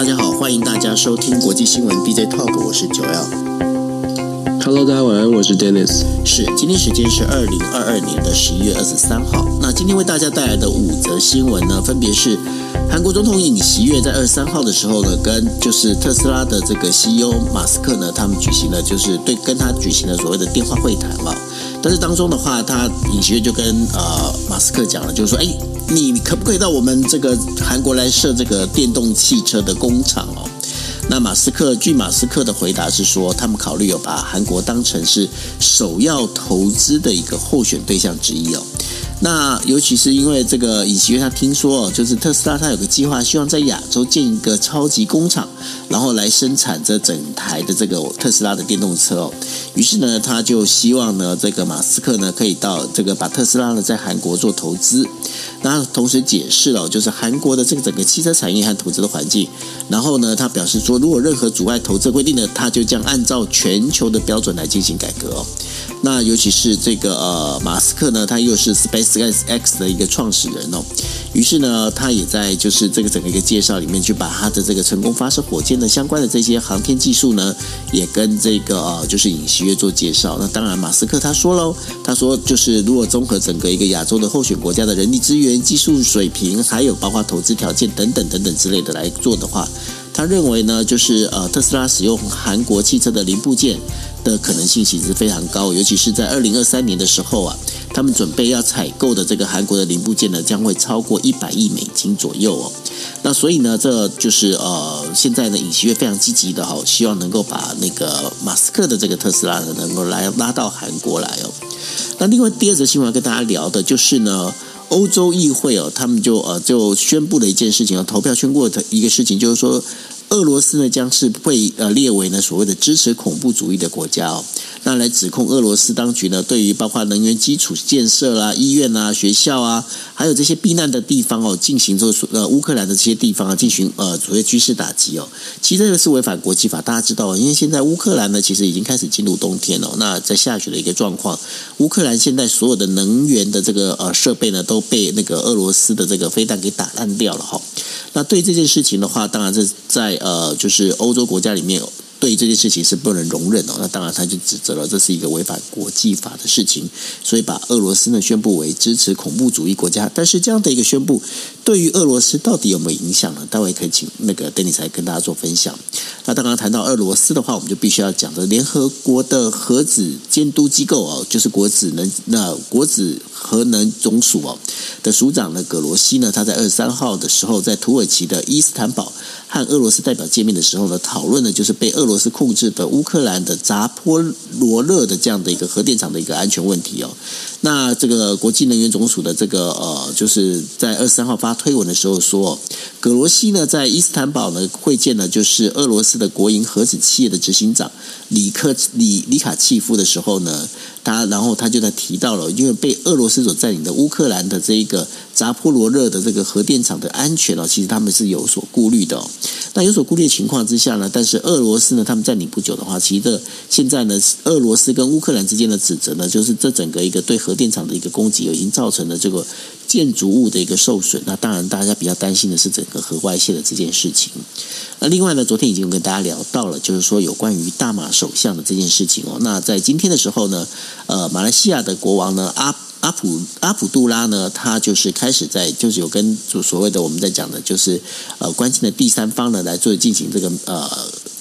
大家好，欢迎大家收听国际新闻 DJ Talk，我是九 L。Hello，大家晚安，我是 Dennis。是，今天时间是二零二二年的十一月二十三号。那今天为大家带来的五则新闻呢，分别是韩国总统尹锡悦在二十三号的时候呢，跟就是特斯拉的这个 CEO 马斯克呢，他们举行了就是对跟他举行了所谓的电话会谈了。但是当中的话，他尹锡悦就跟呃马斯克讲了，就是说，哎。你可不可以到我们这个韩国来设这个电动汽车的工厂哦？那马斯克据马斯克的回答是说，他们考虑有把韩国当成是首要投资的一个候选对象之一哦。那尤其是因为这个尹锡悦他听说哦，就是特斯拉他有个计划，希望在亚洲建一个超级工厂，然后来生产这整台的这个特斯拉的电动车哦。于是呢，他就希望呢，这个马斯克呢可以到这个把特斯拉呢在韩国做投资。那同时解释了，就是韩国的这个整个汽车产业和投资的环境。然后呢，他表示说，如果任何阻碍投资的规定呢，他就将按照全球的标准来进行改革哦。那尤其是这个呃，马斯克呢，他又是 SpaceX 的一个创始人哦。于是呢，他也在就是这个整个一个介绍里面，去把他的这个成功发射火箭的相关的这些航天技术呢，也跟这个呃，就是尹锡悦做介绍。那当然，马斯克他说喽，他说就是如果综合整个一个亚洲的候选国家的人力资源、技术水平，还有包括投资条件等等等等之类的来做的话，他认为呢，就是呃，特斯拉使用韩国汽车的零部件。的可能性其实非常高，尤其是在二零二三年的时候啊，他们准备要采购的这个韩国的零部件呢，将会超过一百亿美金左右哦。那所以呢，这就是呃，现在呢，尹锡悦非常积极的哈，希望能够把那个马斯克的这个特斯拉呢，能够来拉到韩国来哦。那另外第二则新闻要跟大家聊的就是呢，欧洲议会哦，他们就呃就宣布了一件事情，投票宣布的一个事情，就是说。俄罗斯呢，将是被呃列为呢所谓的支持恐怖主义的国家哦。那来指控俄罗斯当局呢，对于包括能源基础建设啦、医院啊、学校啊，还有这些避难的地方哦，进行这呃乌克兰的这些地方啊，进行呃所谓军事打击哦。其实这个是违反国际法，大家知道，因为现在乌克兰呢，其实已经开始进入冬天了。那在下雪的一个状况，乌克兰现在所有的能源的这个呃设备呢，都被那个俄罗斯的这个飞弹给打烂掉了哈。那对这件事情的话，当然这在呃就是欧洲国家里面。对这件事情是不能容忍哦，那当然他就指责了，这是一个违反国际法的事情，所以把俄罗斯呢宣布为支持恐怖主义国家。但是这样的一个宣布，对于俄罗斯到底有没有影响呢？待会可以请那个 Dennis 来跟大家做分享。那刚刚谈到俄罗斯的话，我们就必须要讲的联合国的核子监督机构哦，就是国子能那国子核能总署哦的署长呢葛罗西呢，他在二十三号的时候在土耳其的伊斯坦堡。和俄罗斯代表见面的时候呢，讨论的就是被俄罗斯控制的乌克兰的扎波罗热的这样的一个核电厂的一个安全问题哦。那这个国际能源总署的这个呃，就是在二十三号发推文的时候说，葛罗西呢在伊斯坦堡呢会见了就是俄罗斯的国营核子企业的执行长里克里里卡契夫的时候呢。他然后他就在提到了，因为被俄罗斯所占领的乌克兰的这一个扎波罗热的这个核电厂的安全哦，其实他们是有所顾虑的哦。那有所顾虑的情况之下呢，但是俄罗斯呢，他们占领不久的话，其实这现在呢，俄罗斯跟乌克兰之间的指责呢，就是这整个一个对核电厂的一个攻击，已经造成了这个建筑物的一个受损。那当然，大家比较担心的是整个核外泄的这件事情。那另外呢，昨天已经跟大家聊到了，就是说有关于大马首相的这件事情哦。那在今天的时候呢，呃，马来西亚的国王呢，阿阿普阿普杜拉呢，他就是开始在就是有跟所谓的我们在讲的，就是呃关心的第三方呢来做进行这个呃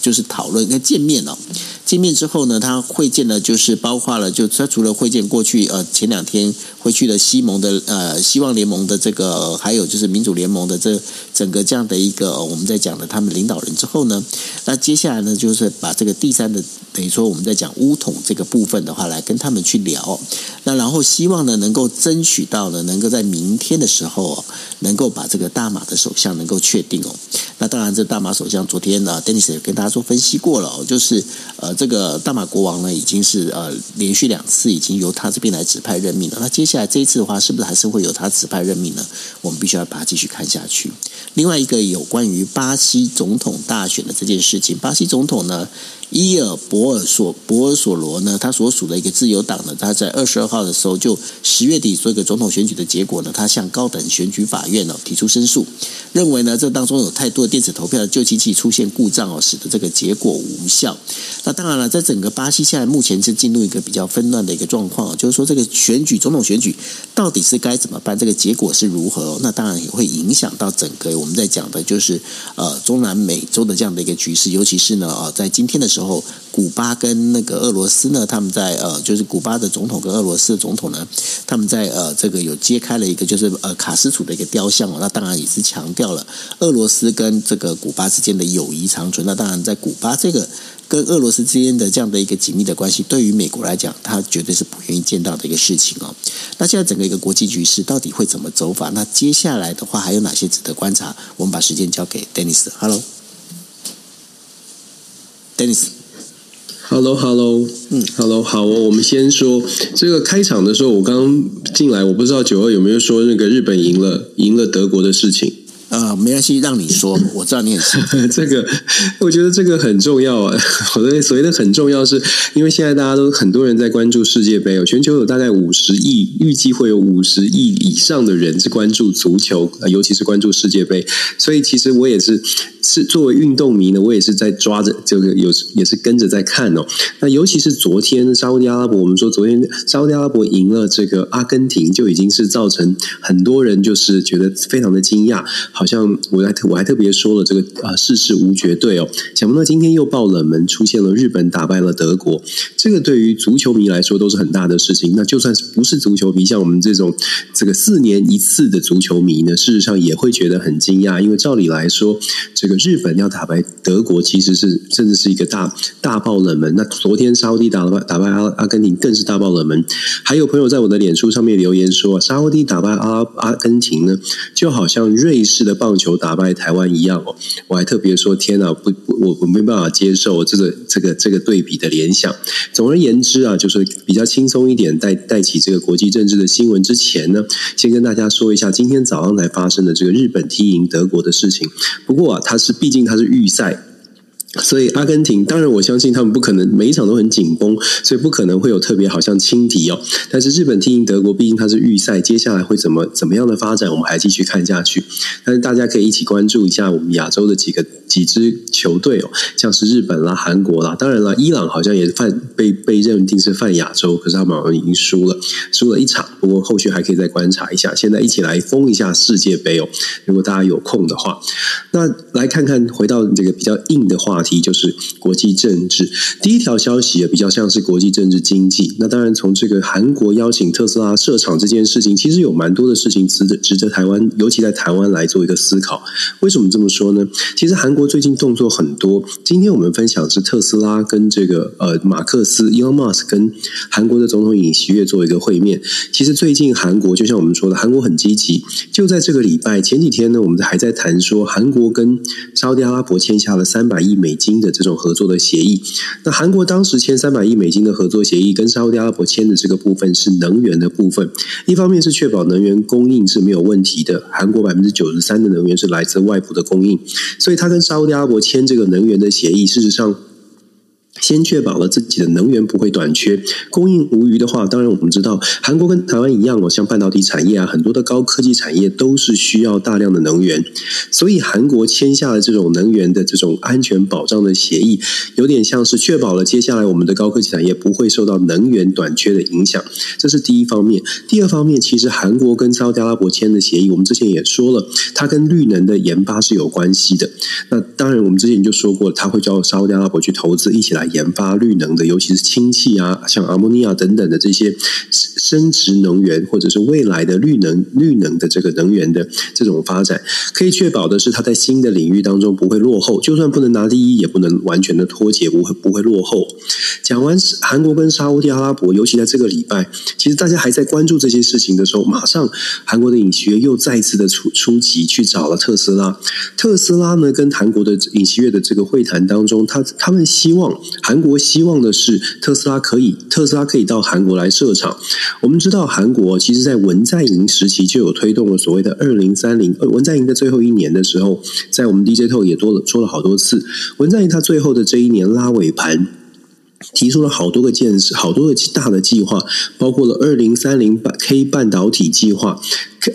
就是讨论跟见面哦。见面之后呢，他会见了，就是包括了，就他除了会见过去呃前两天会去的西盟的呃希望联盟的这个，还有就是民主联盟的这整个这样的一个我们在讲的他们领导人之后呢，那接下来呢就是把这个第三的等于说我们在讲乌统这个部分的话来跟他们去聊，那然后希望呢能够争取到呢能够在明天的时候能够把这个大马的首相能够确定哦。那当然这大马首相昨天呢，Dennis 也跟大说分析过了，就是呃。这个大马国王呢，已经是呃连续两次已经由他这边来指派任命了。那接下来这一次的话，是不是还是会由他指派任命呢？我们必须要把它继续看下去。另外一个有关于巴西总统大选的这件事情，巴西总统呢，伊尔博尔索博尔索罗呢，他所属的一个自由党呢，他在二十二号的时候，就十月底做一个总统选举的结果呢，他向高等选举法院呢提出申诉，认为呢这当中有太多的电子投票的旧机器出现故障哦，使得这个结果无效。那当然了，在整个巴西现在目前是进入一个比较纷乱的一个状况，就是说这个选举总统选举到底是该怎么办？这个结果是如何？那当然也会影响到整个我们在讲的就是呃中南美洲的这样的一个局势，尤其是呢呃在今天的时候。时候，古巴跟那个俄罗斯呢，他们在呃，就是古巴的总统跟俄罗斯的总统呢，他们在呃，这个有揭开了一个就是呃卡斯楚的一个雕像哦，那当然也是强调了俄罗斯跟这个古巴之间的友谊长存。那当然，在古巴这个跟俄罗斯之间的这样的一个紧密的关系，对于美国来讲，他绝对是不愿意见到的一个事情哦。那现在整个一个国际局势到底会怎么走法？那接下来的话还有哪些值得观察？我们把时间交给 Dennis。Hello。Dennis，Hello，Hello，嗯，Hello，好哦。我们先说这个开场的时候，我刚进来，我不知道九二有没有说那个日本赢了，赢了德国的事情。呃，没关系，让你说，我知道你也是。这个，我觉得这个很重要啊。我的所谓的很重要是，是因为现在大家都很多人在关注世界杯哦，全球有大概五十亿，预计会有五十亿以上的人是关注足球，尤其是关注世界杯。所以，其实我也是是作为运动迷呢，我也是在抓着这个有也是跟着在看哦。那尤其是昨天沙乌地阿拉伯，我们说昨天沙乌地阿拉伯赢了这个阿根廷，就已经是造成很多人就是觉得非常的惊讶。好像我还特我还特别说了这个啊，世事无绝对哦。想不到今天又爆冷门，出现了日本打败了德国，这个对于足球迷来说都是很大的事情。那就算是不是足球迷，像我们这种这个四年一次的足球迷呢，事实上也会觉得很惊讶，因为照理来说，这个日本要打败德国，其实是甚至是一个大大爆冷门。那昨天沙乌地打败打败阿阿根廷，更是大爆冷门。还有朋友在我的脸书上面留言说，沙乌地打败阿阿根廷呢，就好像瑞士的。棒球打败台湾一样哦，我还特别说天哪，不，我我没办法接受这个这个这个对比的联想。总而言之啊，就是比较轻松一点，带带起这个国际政治的新闻之前呢，先跟大家说一下今天早上才发生的这个日本踢赢德国的事情。不过啊，它是毕竟它是预赛。所以阿根廷，当然我相信他们不可能每一场都很紧绷，所以不可能会有特别好像轻敌哦。但是日本踢赢德国，毕竟它是预赛，接下来会怎么怎么样的发展，我们还继续看下去。但是大家可以一起关注一下我们亚洲的几个几支球队哦，像是日本啦、韩国啦，当然了，伊朗好像也犯被被认定是犯亚洲，可是他们好像已经输了，输了一场。不过后续还可以再观察一下。现在一起来封一下世界杯哦，如果大家有空的话，那来看看回到这个比较硬的话。话题就是国际政治。第一条消息也比较像是国际政治经济。那当然，从这个韩国邀请特斯拉设厂这件事情，其实有蛮多的事情值得值得台湾，尤其在台湾来做一个思考。为什么这么说呢？其实韩国最近动作很多。今天我们分享是特斯拉跟这个呃马克思 Elon Musk 跟韩国的总统尹锡悦做一个会面。其实最近韩国就像我们说的，韩国很积极。就在这个礼拜前几天呢，我们还在谈说韩国跟沙特阿拉伯签下了三百亿美。美金的这种合作的协议，那韩国当时签三百亿美金的合作协议，跟沙乌地阿拉伯签的这个部分是能源的部分，一方面是确保能源供应是没有问题的，韩国百分之九十三的能源是来自外部的供应，所以他跟沙乌地阿拉伯签这个能源的协议，事实上。先确保了自己的能源不会短缺，供应无虞的话，当然我们知道韩国跟台湾一样哦，像半导体产业啊，很多的高科技产业都是需要大量的能源，所以韩国签下了这种能源的这种安全保障的协议，有点像是确保了接下来我们的高科技产业不会受到能源短缺的影响，这是第一方面。第二方面，其实韩国跟沙特阿拉伯签的协议，我们之前也说了，它跟绿能的研发是有关系的。那当然，我们之前就说过，它会叫沙特阿拉伯去投资，一起来。研发绿能的，尤其是氢气啊，像阿莫尼亚等等的这些生质能源，或者是未来的绿能、绿能的这个能源的这种发展，可以确保的是，它在新的领域当中不会落后。就算不能拿第一，也不能完全的脱节，不会不会落后。讲完韩国跟沙乌地阿拉伯，尤其在这个礼拜，其实大家还在关注这些事情的时候，马上韩国的尹锡悦又再次的出出击去找了特斯拉。特斯拉呢，跟韩国的尹锡悦的这个会谈当中，他他们希望。韩国希望的是特斯拉可以特斯拉可以到韩国来设厂。我们知道韩国其实在文在寅时期就有推动了所谓的二零三零，文在寅的最后一年的时候，在我们 DJ Talk 也多了说了好多次，文在寅他最后的这一年拉尾盘。提出了好多个建设，好多个大的计划，包括了二零三零 K 半导体计划。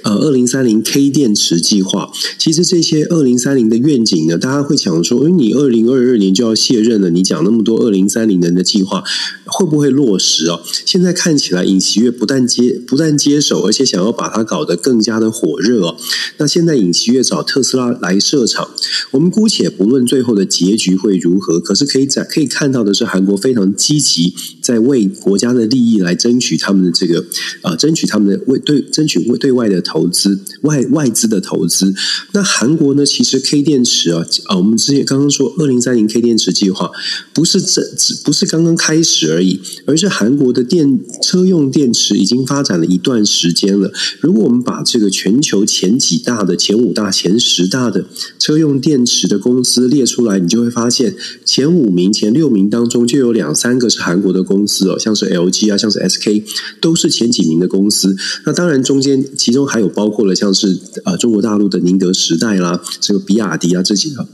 呃，二零三零 K 电池计划，其实这些二零三零的愿景呢，大家会想说，诶，你二零二二年就要卸任了，你讲那么多二零三零年的计划，会不会落实哦？现在看起来，尹锡悦不但接不但接手，而且想要把它搞得更加的火热哦。那现在尹锡悦找特斯拉来设厂，我们姑且不论最后的结局会如何，可是可以在可以看到的是，韩国非非常积极在为国家的利益来争取他们的这个呃，争取他们的为对争取为对外的。投资外外资的投资，那韩国呢？其实 K 电池啊，啊，我们之前刚刚说二零三零 K 电池计划，不是这不是刚刚开始而已，而是韩国的电车用电池已经发展了一段时间了。如果我们把这个全球前几大的、前五大、前十大的车用电池的公司列出来，你就会发现前五名、前六名当中就有两两三个是韩国的公司哦，像是 LG 啊，像是 SK，都是前几名的公司。那当然中间其中。还有包括了像是呃中国大陆的宁德时代啦，这个比亚迪啊这几个。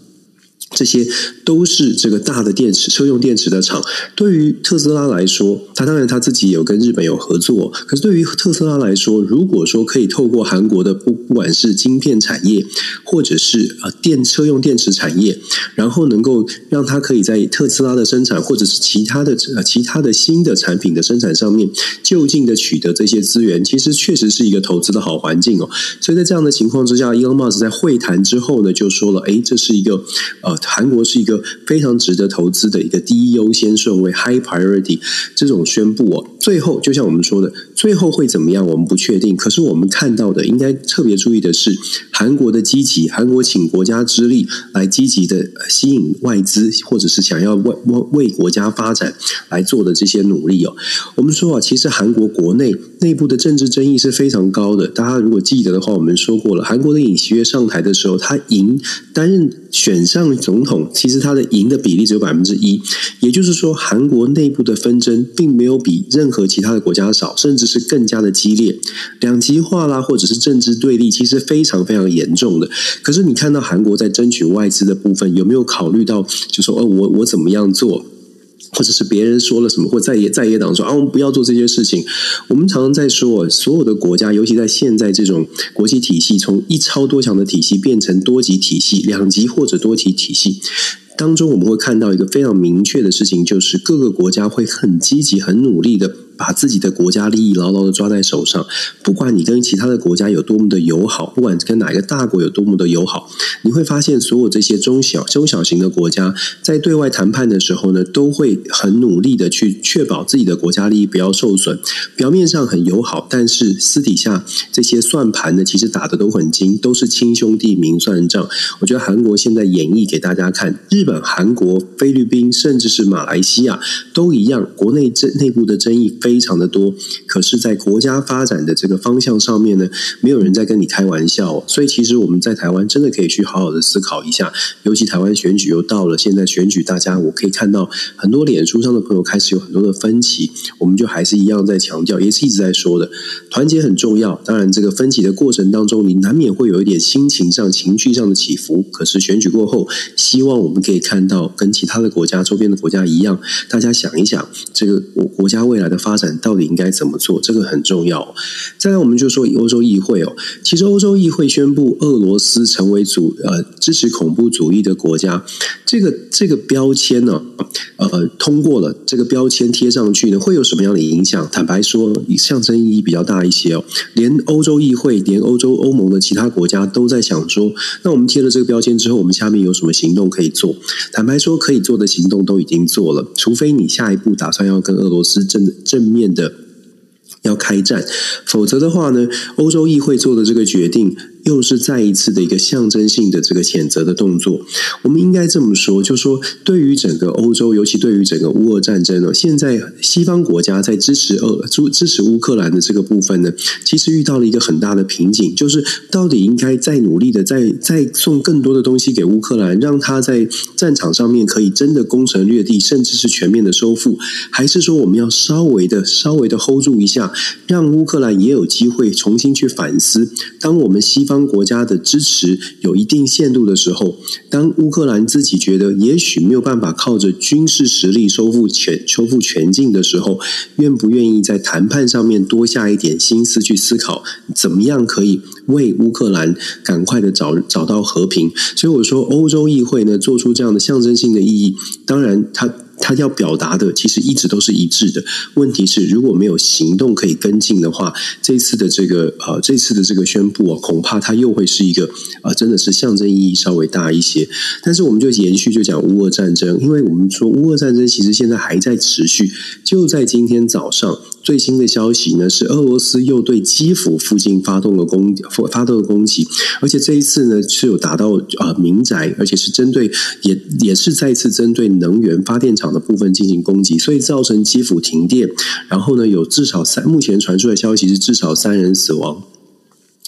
这些都是这个大的电池车用电池的厂。对于特斯拉来说，他当然他自己有跟日本有合作。可是对于特斯拉来说，如果说可以透过韩国的不不管是晶片产业，或者是呃电车用电池产业，然后能够让它可以在特斯拉的生产或者是其他的呃其他的新的产品的生产上面就近的取得这些资源，其实确实是一个投资的好环境哦。所以在这样的情况之下，Elon Musk 在会谈之后呢，就说了：“哎，这是一个呃。”韩国是一个非常值得投资的一个第一优先顺位 （high priority） 这种宣布哦，最后就像我们说的，最后会怎么样，我们不确定。可是我们看到的，应该特别注意的是，韩国的积极，韩国请国家之力来积极的吸引外资，或者是想要为为国家发展来做的这些努力哦。我们说啊，其实韩国国内内部的政治争议是非常高的。大家如果记得的话，我们说过了，韩国的尹锡悦上台的时候，他赢担任选上总统，其实他的赢的比例只有百分之一，也就是说，韩国内部的纷争并没有比任何其他的国家少，甚至是更加的激烈，两极化啦，或者是政治对立，其实非常非常严重的。可是你看到韩国在争取外资的部分，有没有考虑到，就说，哦，我我怎么样做？或者是别人说了什么，或在野在野党说啊，我们不要做这些事情。我们常常在说，所有的国家，尤其在现在这种国际体系从一超多强的体系变成多级体系、两级或者多级体系当中，我们会看到一个非常明确的事情，就是各个国家会很积极、很努力的。把自己的国家利益牢牢的抓在手上，不管你跟其他的国家有多么的友好，不管跟哪一个大国有多么的友好，你会发现所有这些中小中小型的国家在对外谈判的时候呢，都会很努力的去确保自己的国家利益不要受损。表面上很友好，但是私底下这些算盘呢，其实打得都很精，都是亲兄弟明算账。我觉得韩国现在演绎给大家看，日本、韩国、菲律宾，甚至是马来西亚都一样，国内内部的争议非。非常的多，可是，在国家发展的这个方向上面呢，没有人在跟你开玩笑。所以，其实我们在台湾真的可以去好好的思考一下。尤其台湾选举又到了，现在选举，大家我可以看到很多脸书上的朋友开始有很多的分歧。我们就还是一样在强调，也是一直在说的，团结很重要。当然，这个分歧的过程当中，你难免会有一点心情上、情绪上的起伏。可是选举过后，希望我们可以看到跟其他的国家、周边的国家一样，大家想一想，这个国国家未来的发展。到底应该怎么做？这个很重要。再来，我们就说欧洲议会哦，其实欧洲议会宣布俄罗斯成为主呃支持恐怖主义的国家，这个这个标签呢，呃，通过了这个标签贴上去呢，会有什么样的影响？坦白说，象征意义比较大一些哦。连欧洲议会，连欧洲欧盟的其他国家都在想说，那我们贴了这个标签之后，我们下面有什么行动可以做？坦白说，可以做的行动都已经做了，除非你下一步打算要跟俄罗斯正正面的要开战，否则的话呢，欧洲议会做的这个决定，又是再一次的一个象征性的这个谴责的动作。我们应该这么说，就说对于整个欧洲，尤其对于整个乌俄战争呢，现在西方国家在支持俄支支持乌克兰的这个部分呢，其实遇到了一个很大的瓶颈，就是到底应该再努力的再再送更多的东西给乌克兰，让他在战场上面可以真的攻城略地，甚至是全面的收复，还是说我们要稍微的稍微的 hold 住一下，让乌克兰也有机会重新去反思，当我们西方国家的支持有一定限度的时候，当乌克兰自己觉得也许没有办法靠着军事实力收复全收复全境的时候，愿不愿意在谈判上面多下一点心思去思考，怎么样可以为乌克兰赶快的找找到和平？所以我说，欧洲议会呢做出这样的象征性的意义，当然它。他要表达的其实一直都是一致的。问题是如果没有行动可以跟进的话，这次的这个呃，这次的这个宣布啊，恐怕它又会是一个啊、真的是象征意义稍微大一些。但是我们就延续就讲乌俄战争，因为我们说乌俄战争其实现在还在持续。就在今天早上最新的消息呢，是俄罗斯又对基辅附近发动了攻发动了攻击，而且这一次呢是有达到啊、民宅，而且是针对也也是再次针对能源发电厂。的部分进行攻击，所以造成基辅停电。然后呢，有至少三，目前传出的消息是至少三人死亡，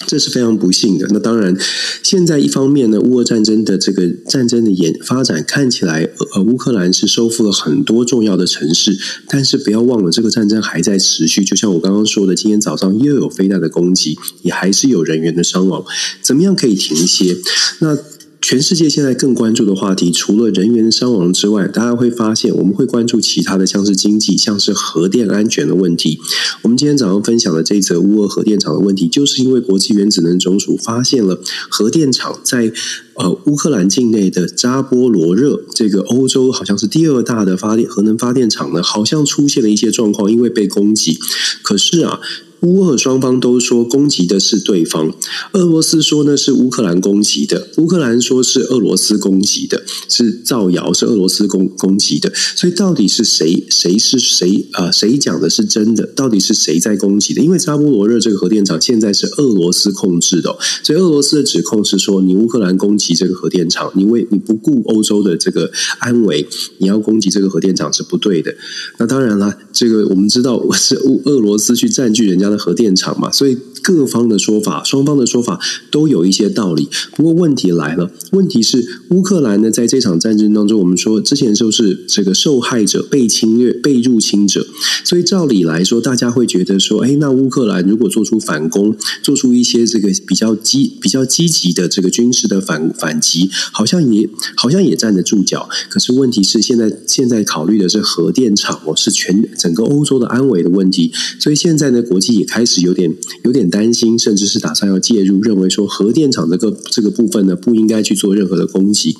这是非常不幸的。那当然，现在一方面呢，乌俄战争的这个战争的演发展看起来，呃，乌克兰是收复了很多重要的城市，但是不要忘了，这个战争还在持续。就像我刚刚说的，今天早上又有飞弹的攻击，也还是有人员的伤亡。怎么样可以停歇？那？全世界现在更关注的话题，除了人员伤亡之外，大家会发现，我们会关注其他的，像是经济、像是核电安全的问题。我们今天早上分享的这则乌俄核电厂的问题，就是因为国际原子能总署发现了核电厂在呃乌克兰境内的扎波罗热，这个欧洲好像是第二大的发电核能发电厂呢，好像出现了一些状况，因为被攻击。可是啊。乌俄双方都说攻击的是对方，俄罗斯说呢是乌克兰攻击的，乌克兰说是俄罗斯攻击的，是造谣是俄罗斯攻攻击的，所以到底是谁谁是谁啊？谁讲的是真的？到底是谁在攻击的？因为扎波罗热这个核电厂现在是俄罗斯控制的，所以俄罗斯的指控是说你乌克兰攻击击这个核电厂，你为你不顾欧洲的这个安危，你要攻击这个核电厂是不对的。那当然了，这个我们知道是乌俄罗斯去占据人家的核电厂嘛，所以各方的说法，双方的说法都有一些道理。不过问题来了，问题是乌克兰呢，在这场战争当中，我们说之前就是这个受害者、被侵略、被入侵者，所以照理来说，大家会觉得说，哎，那乌克兰如果做出反攻，做出一些这个比较积、比较积极的这个军事的反反击，好像也好像也站得住脚。可是问题是，现在现在考虑的是核电厂哦，是全整个欧洲的安危的问题，所以现在呢，国际也开始有点有点担心，甚至是打算要介入，认为说核电厂这个这个部分呢，不应该去做任何的攻击。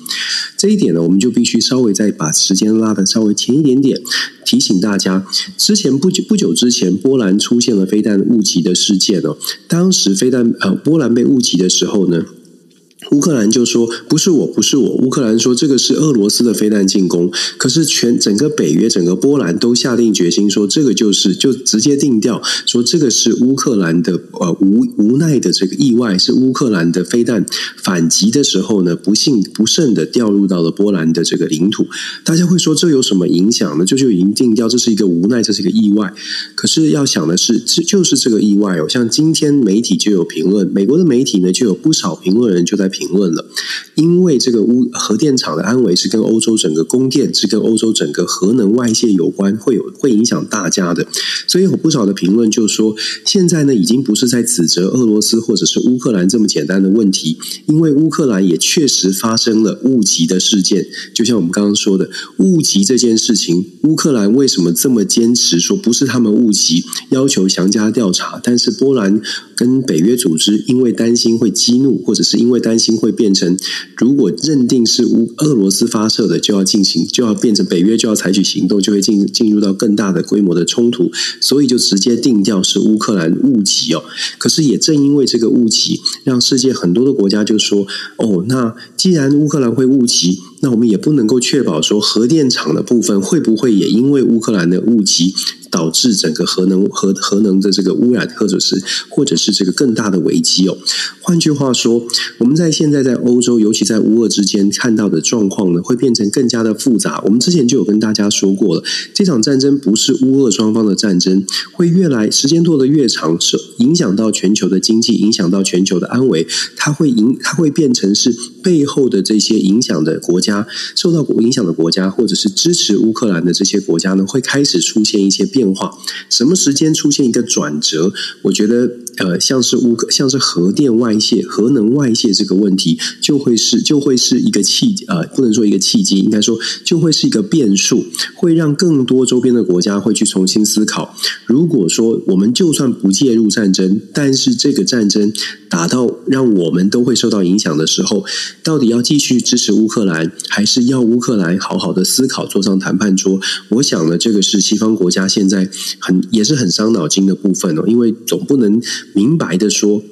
这一点呢，我们就必须稍微再把时间拉得稍微前一点点，提醒大家，之前不久不久之前，波兰出现了飞弹误击的事件哦，当时飞弹呃波兰被误击的时候呢。乌克兰就说不是我，不是我。乌克兰说这个是俄罗斯的飞弹进攻，可是全整个北约、整个波兰都下定决心说这个就是就直接定调说这个是乌克兰的呃无无奈的这个意外，是乌克兰的飞弹反击的时候呢，不幸不慎的掉入到了波兰的这个领土。大家会说这有什么影响呢？就就已经定调这是一个无奈，这是一个意外。可是要想的是，这就是这个意外哦。像今天媒体就有评论，美国的媒体呢就有不少评论人就在。评论了，因为这个乌核电厂的安危是跟欧洲整个供电，是跟欧洲整个核能外泄有关，会有会影响大家的。所以有不少的评论就说，现在呢已经不是在指责俄罗斯或者是乌克兰这么简单的问题，因为乌克兰也确实发生了误击的事件。就像我们刚刚说的，误击这件事情，乌克兰为什么这么坚持说不是他们误击，要求详加调查？但是波兰跟北约组织因为担心会激怒，或者是因为担心。会变成，如果认定是乌俄罗斯发射的，就要进行，就要变成北约就要采取行动，就会进进入到更大的规模的冲突，所以就直接定调是乌克兰误击哦。可是也正因为这个误击，让世界很多的国家就说：哦，那既然乌克兰会误击，那我们也不能够确保说核电厂的部分会不会也因为乌克兰的误击。导致整个核能核核能的这个污染，或者是或者是这个更大的危机哦。换句话说，我们在现在在欧洲，尤其在乌俄之间看到的状况呢，会变成更加的复杂。我们之前就有跟大家说过了，这场战争不是乌俄双方的战争，会越来时间拖得越长，是影响到全球的经济，影响到全球的安危，它会影，它会变成是背后的这些影响的国家，受到影响的国家，或者是支持乌克兰的这些国家呢，会开始出现一些变化。什么时间出现一个转折？我觉得。呃，像是乌克，像是核电外泄、核能外泄这个问题，就会是就会是一个契机呃，不能说一个契机，应该说就会是一个变数，会让更多周边的国家会去重新思考。如果说我们就算不介入战争，但是这个战争打到让我们都会受到影响的时候，到底要继续支持乌克兰，还是要乌克兰好好的思考，坐上谈判桌？我想呢，这个是西方国家现在很也是很伤脑筋的部分哦，因为总不能。明白的说，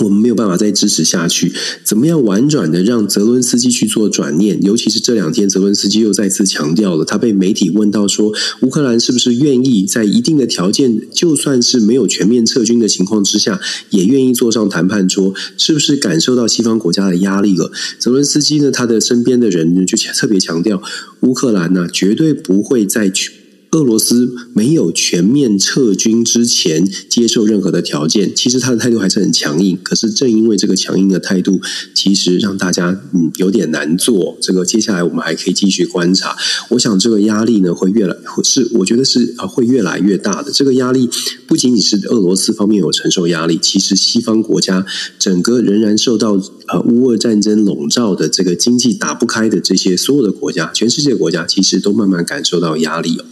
我们没有办法再支持下去。怎么样婉转的让泽伦斯基去做转念？尤其是这两天，泽伦斯基又再次强调了，他被媒体问到说，乌克兰是不是愿意在一定的条件，就算是没有全面撤军的情况之下，也愿意坐上谈判桌？是不是感受到西方国家的压力了？泽伦斯基呢，他的身边的人呢，就特别强调，乌克兰呢，绝对不会再去。俄罗斯没有全面撤军之前接受任何的条件，其实他的态度还是很强硬。可是正因为这个强硬的态度，其实让大家嗯有点难做。这个接下来我们还可以继续观察。我想这个压力呢会越来是，我觉得是啊会越来越大的。这个压力不仅仅是俄罗斯方面有承受压力，其实西方国家整个仍然受到呃乌俄战争笼罩的这个经济打不开的这些所有的国家，全世界国家其实都慢慢感受到压力了。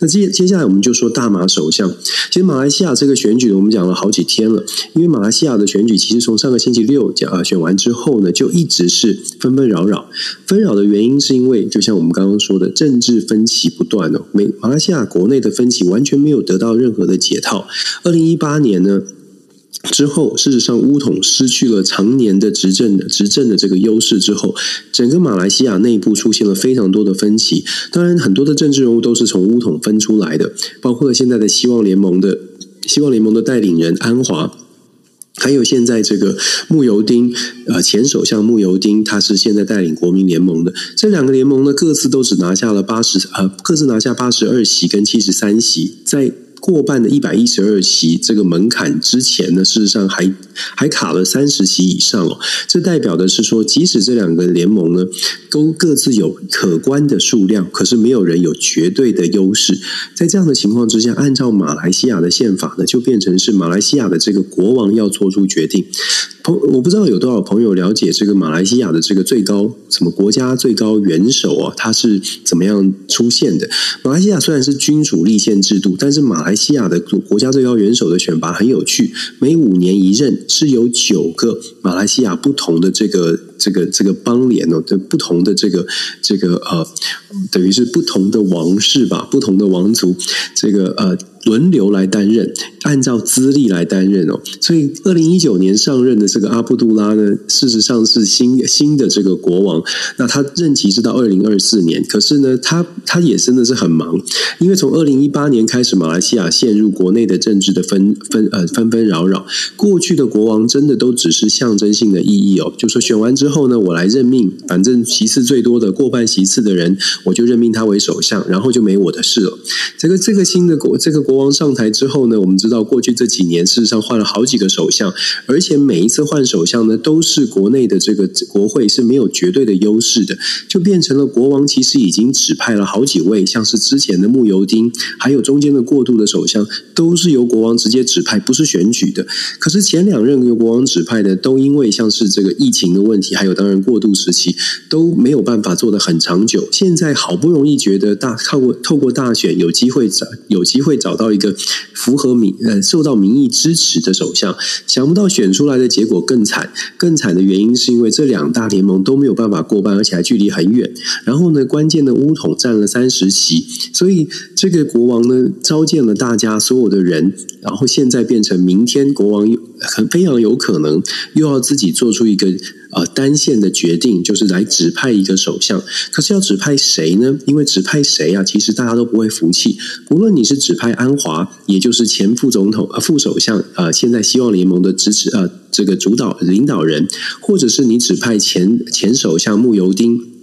那接接下来我们就说大马首相。其实马来西亚这个选举，我们讲了好几天了。因为马来西亚的选举，其实从上个星期六讲啊选完之后呢，就一直是纷纷扰扰。纷扰的原因是因为，就像我们刚刚说的，政治分歧不断哦。美马来西亚国内的分歧完全没有得到任何的解套。二零一八年呢，之后，事实上，巫统失去了常年的执政的执政的这个优势之后，整个马来西亚内部出现了非常多的分歧。当然，很多的政治人物都是从巫统分出来的，包括了现在的希望联盟的希望联盟的带领人安华，还有现在这个慕尤丁，呃，前首相慕尤丁，他是现在带领国民联盟的。这两个联盟呢，各自都只拿下了八十，呃，各自拿下八十二席跟七十三席，在。过半的一百一十二席这个门槛之前呢，事实上还还卡了三十席以上哦。这代表的是说，即使这两个联盟呢都各自有可观的数量，可是没有人有绝对的优势。在这样的情况之下，按照马来西亚的宪法呢，就变成是马来西亚的这个国王要做出决定。朋我不知道有多少朋友了解这个马来西亚的这个最高什么国家最高元首啊，他是怎么样出现的？马来西亚虽然是君主立宪制度，但是马来西亚的国家最高元首的选拔很有趣，每五年一任，是有九个马来西亚不同的这个这个这个邦联哦的不同的这个这个呃，等于是不同的王室吧，不同的王族，这个呃。轮流来担任，按照资历来担任哦。所以，二零一九年上任的这个阿布杜拉呢，事实上是新新的这个国王。那他任期是到二零二四年，可是呢，他他也真的是很忙，因为从二零一八年开始，马来西亚陷入国内的政治的纷纷呃纷纷扰扰。过去的国王真的都只是象征性的意义哦，就说选完之之后呢，我来任命，反正席次最多的过半席次的人，我就任命他为首相，然后就没我的事了。这个这个新的国这个国。王上台之后呢，我们知道过去这几年事实上换了好几个首相，而且每一次换首相呢，都是国内的这个国会是没有绝对的优势的，就变成了国王其实已经指派了好几位，像是之前的穆尤丁，还有中间的过渡的首相，都是由国王直接指派，不是选举的。可是前两任由国王指派的，都因为像是这个疫情的问题，还有当然过渡时期都没有办法做得很长久。现在好不容易觉得大透过透过大选有机会找有机会找到。一个符合民呃受到民意支持的首相，想不到选出来的结果更惨。更惨的原因是因为这两大联盟都没有办法过半，而且还距离很远。然后呢，关键的巫统占了三十席，所以这个国王呢召见了大家所有的人，然后现在变成明天国王很非常有可能又要自己做出一个。呃单线的决定，就是来指派一个首相。可是要指派谁呢？因为指派谁啊，其实大家都不会服气。无论你是指派安华，也就是前副总统呃副首相呃，现在希望联盟的支持呃这个主导领导人，或者是你指派前前首相慕尤丁。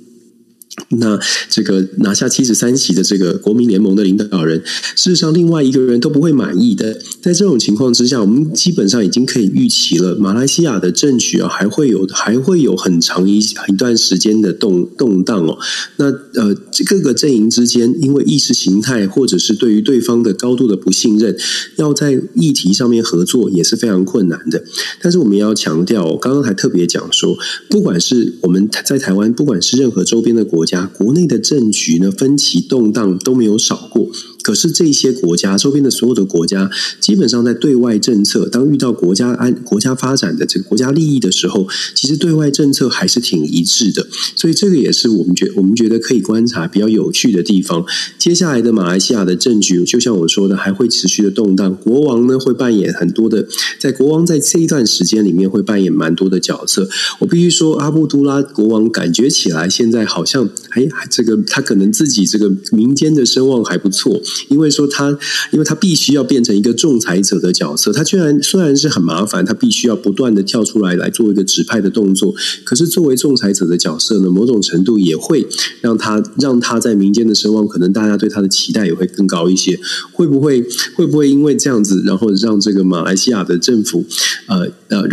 那这个拿下七十三席的这个国民联盟的领导人，事实上另外一个人都不会满意的。在这种情况之下，我们基本上已经可以预期了，马来西亚的政局啊，还会有还会有很长一一段时间的动动荡哦。那呃，各个阵营之间，因为意识形态或者是对于对方的高度的不信任，要在议题上面合作也是非常困难的。但是我们要强调，我刚刚还特别讲说，不管是我们在台湾，不管是任何周边的国家。国内的政局呢，分歧动荡都没有少过。可是这些国家周边的所有的国家，基本上在对外政策，当遇到国家安、国家发展的这个国家利益的时候，其实对外政策还是挺一致的。所以这个也是我们觉我们觉得可以观察比较有趣的地方。接下来的马来西亚的政局，就像我说的，还会持续的动荡。国王呢，会扮演很多的，在国王在这一段时间里面会扮演蛮多的角色。我必须说，阿布都拉国王感觉起来现在好像，哎，这个他可能自己这个民间的声望还不错。因为说他，因为他必须要变成一个仲裁者的角色，他居然虽然是很麻烦，他必须要不断的跳出来来做一个指派的动作。可是作为仲裁者的角色呢，某种程度也会让他让他在民间的声望，可能大家对他的期待也会更高一些。会不会会不会因为这样子，然后让这个马来西亚的政府，呃呃，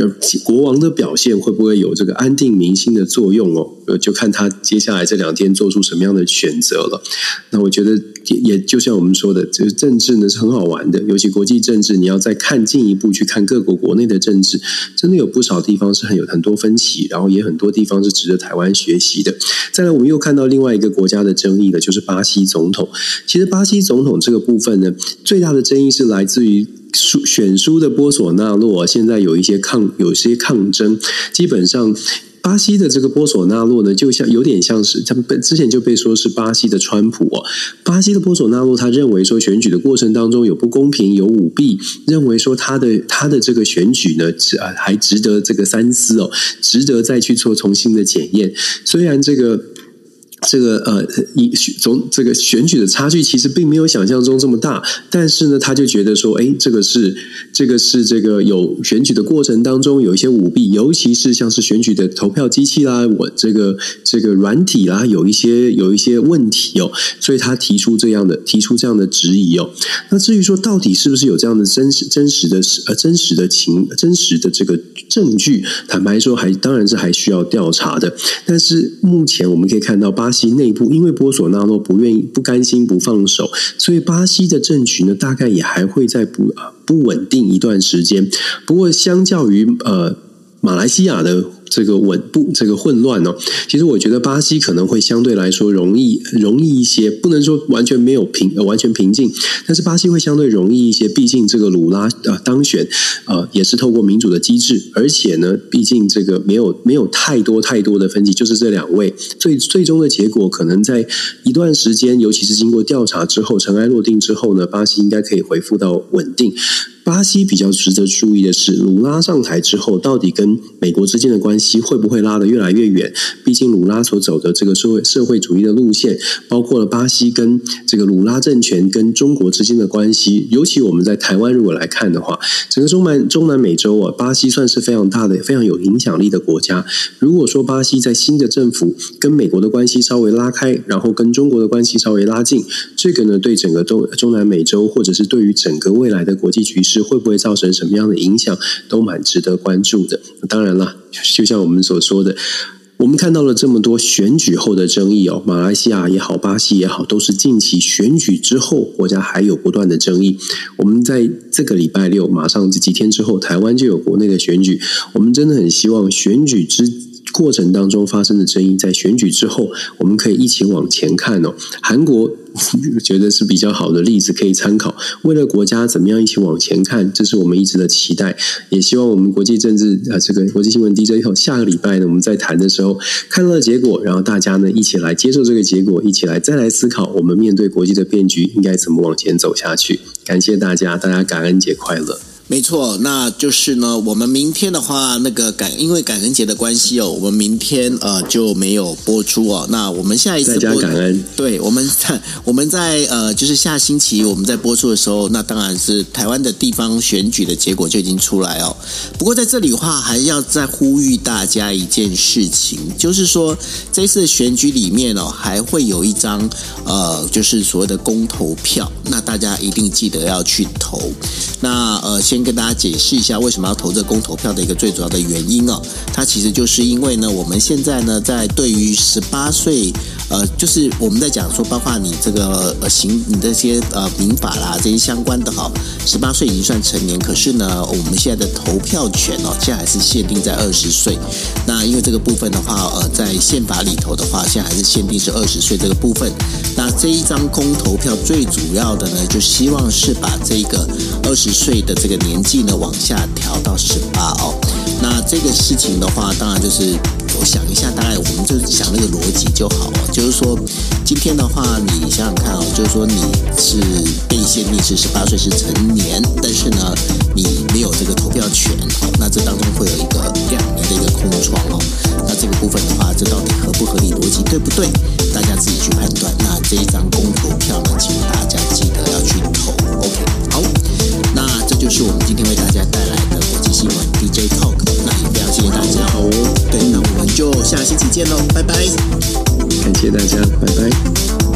国王的表现会不会有这个安定民心的作用哦？就看他接下来这两天做出什么样的选择了。那我觉得也也就像我们。说的这个政治呢是很好玩的，尤其国际政治，你要再看进一步去看各国国内的政治，真的有不少地方是很有很多分歧，然后也很多地方是值得台湾学习的。再来，我们又看到另外一个国家的争议的，就是巴西总统。其实巴西总统这个部分呢，最大的争议是来自于输选输的波索纳洛，现在有一些抗有些抗争，基本上。巴西的这个波索纳洛呢，就像有点像是他们之前就被说是巴西的川普哦。巴西的波索纳洛他认为说选举的过程当中有不公平、有舞弊，认为说他的他的这个选举呢，值啊还值得这个三思哦，值得再去做重新的检验。虽然这个。这个呃，以从这个选举的差距其实并没有想象中这么大，但是呢，他就觉得说，哎，这个是这个是这个有选举的过程当中有一些舞弊，尤其是像是选举的投票机器啦，我这个这个软体啦，有一些有一些问题哦，所以他提出这样的提出这样的质疑哦。那至于说到底是不是有这样的真实真实的呃真实的情真实的这个证据，坦白说还当然是还需要调查的。但是目前我们可以看到。巴西内部，因为波索纳洛不愿意、不甘心、不放手，所以巴西的政局呢，大概也还会在不不稳定一段时间。不过，相较于呃马来西亚的。这个稳步这个混乱哦，其实我觉得巴西可能会相对来说容易容易一些，不能说完全没有平完全平静，但是巴西会相对容易一些。毕竟这个鲁拉呃当选呃也是透过民主的机制，而且呢，毕竟这个没有没有太多太多的分歧，就是这两位最最终的结果可能在一段时间，尤其是经过调查之后尘埃落定之后呢，巴西应该可以恢复到稳定。巴西比较值得注意的是，鲁拉上台之后，到底跟美国之间的关系会不会拉得越来越远？毕竟鲁拉所走的这个社会社会主义的路线，包括了巴西跟这个鲁拉政权跟中国之间的关系。尤其我们在台湾如果来看的话，整个中南中南美洲啊，巴西算是非常大的、非常有影响力的国家。如果说巴西在新的政府跟美国的关系稍微拉开，然后跟中国的关系稍微拉近，这个呢，对整个中中南美洲，或者是对于整个未来的国际局势。是会不会造成什么样的影响，都蛮值得关注的。当然了，就像我们所说的，我们看到了这么多选举后的争议哦，马来西亚也好，巴西也好，都是近期选举之后，国家还有不断的争议。我们在这个礼拜六，马上这几天之后，台湾就有国内的选举。我们真的很希望选举之过程当中发生的争议，在选举之后，我们可以一起往前看哦。韩国。觉得是比较好的例子可以参考。为了国家怎么样一起往前看，这是我们一直的期待。也希望我们国际政治啊，这个国际新闻 DJ 以后下个礼拜呢，我们在谈的时候看到了结果，然后大家呢一起来接受这个结果，一起来再来思考我们面对国际的变局应该怎么往前走下去。感谢大家，大家感恩节快乐。没错，那就是呢，我们明天的话，那个感因为感恩节的关系哦，我们明天呃就没有播出哦。那我们下一次播感恩，对，我们在我们在呃就是下星期我们在播出的时候，那当然是台湾的地方选举的结果就已经出来哦。不过在这里的话，还要再呼吁大家一件事情，就是说这次的选举里面哦，还会有一张呃就是所谓的公投票，那大家一定记得要去投。那呃先。跟大家解释一下为什么要投这公投票的一个最主要的原因哦，它其实就是因为呢，我们现在呢在对于十八岁，呃，就是我们在讲说，包括你这个呃行你这些呃民法啦这些相关的哈，十八岁已经算成年，可是呢，我们现在的投票权哦，现在还是限定在二十岁。那因为这个部分的话，呃，在宪法里头的话，现在还是限定是二十岁这个部分。那这一张公投票最主要的呢，就希望是把这个二十岁的这个年纪呢往下调到十八哦。那这个事情的话，当然就是我想一下，大概我们就想那个逻辑就好了。就就是说，今天的话，你想想看哦，就是说你是被限定是十八岁是成年，但是呢，你没有这个投票权哦。那这当中会有一个两年的一个空窗哦。那这个部分的话，这到底合不合理逻辑对不对？大家自己去判断。那这一张公投票呢，请大家记得要去投。OK，好，那这就是我们今天为大家带来的国际新闻 DJ Talk。就下星期见喽，拜拜。感谢大家，拜拜。